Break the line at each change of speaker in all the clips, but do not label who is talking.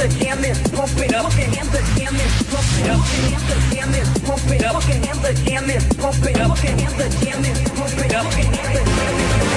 the jam is pumping up. And the jam is pumping up. And the jam is pumping up. And the jam is pumping up. And the jam is pumping up. And the jam is
Come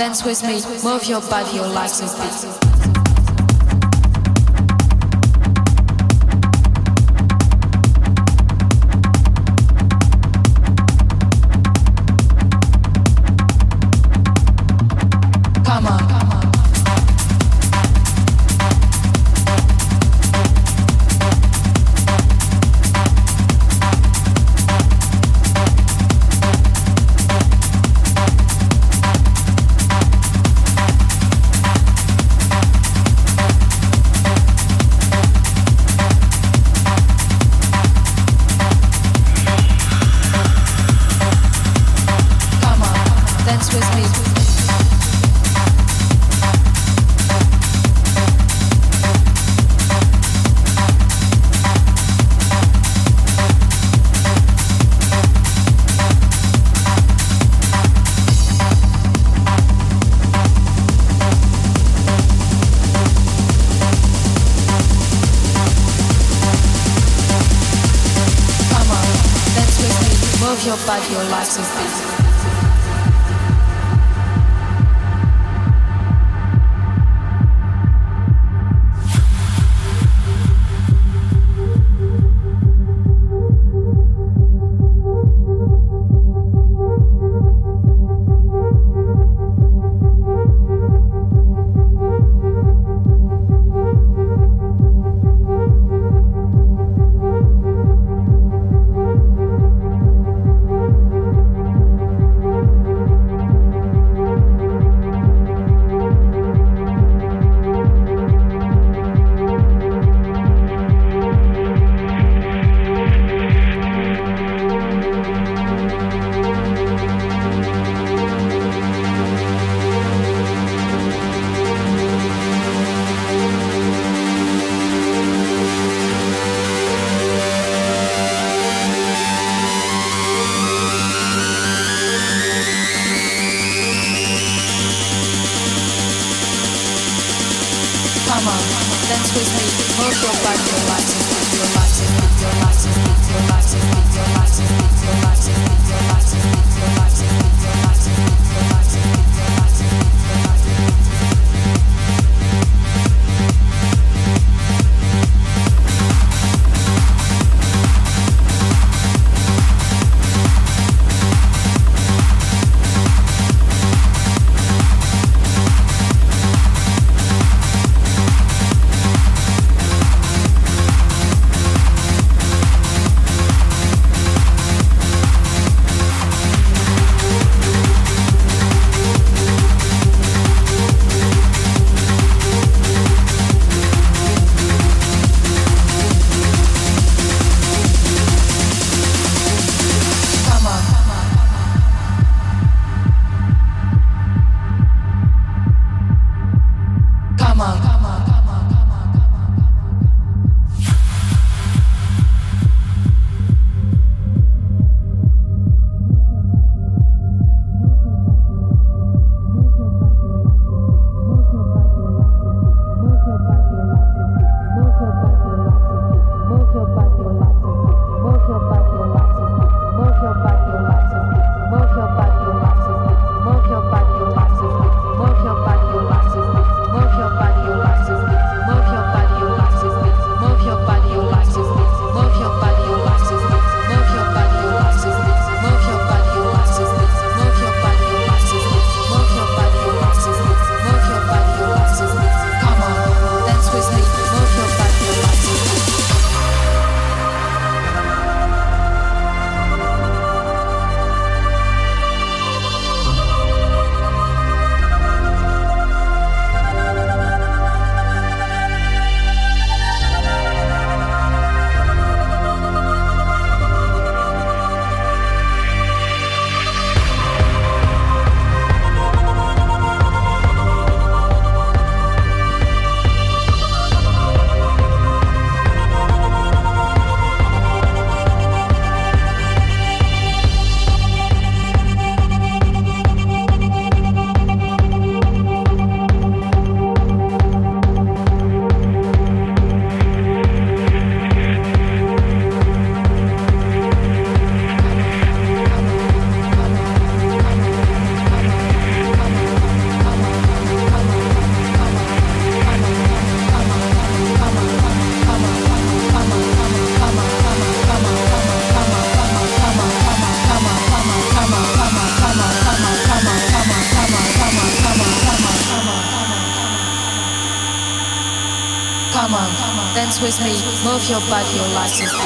dance with me, move your body, your legs and feet. Move your body, your life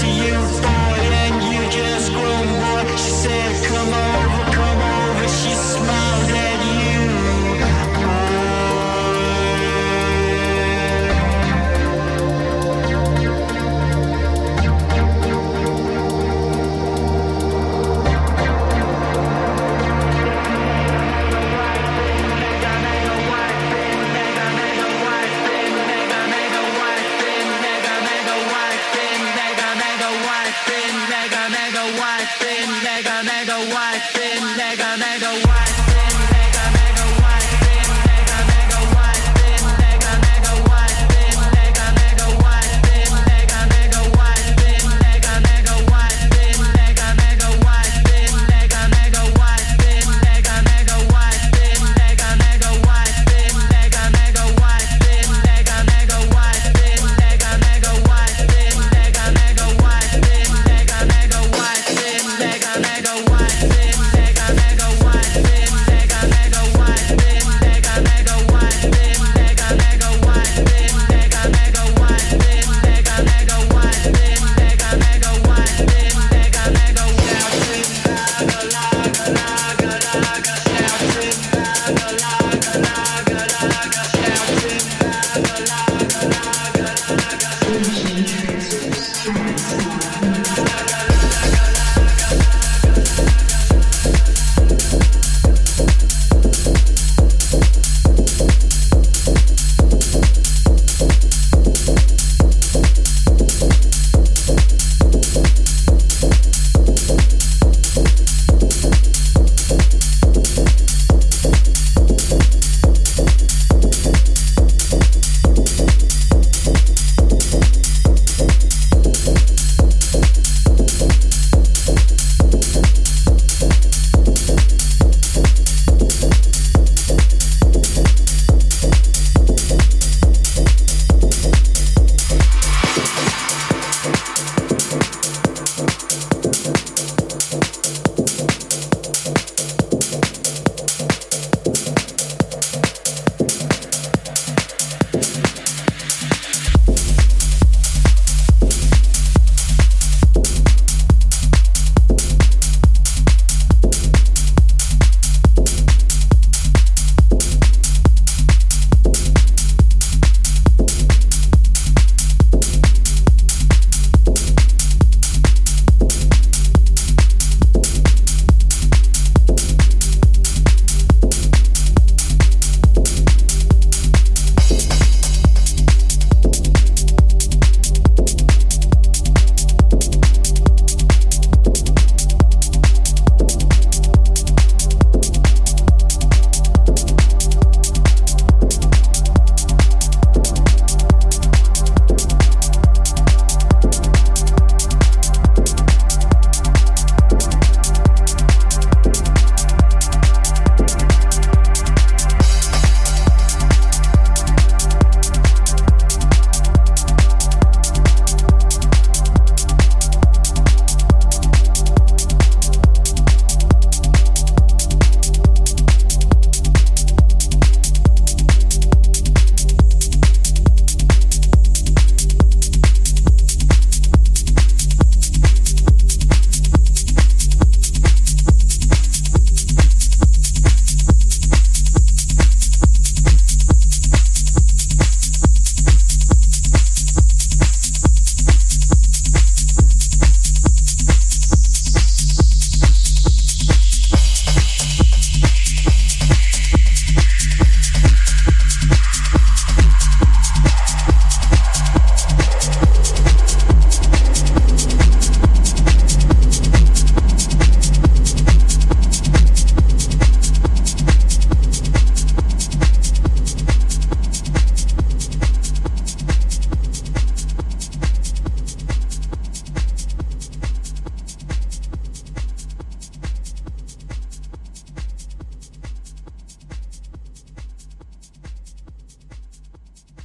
to you.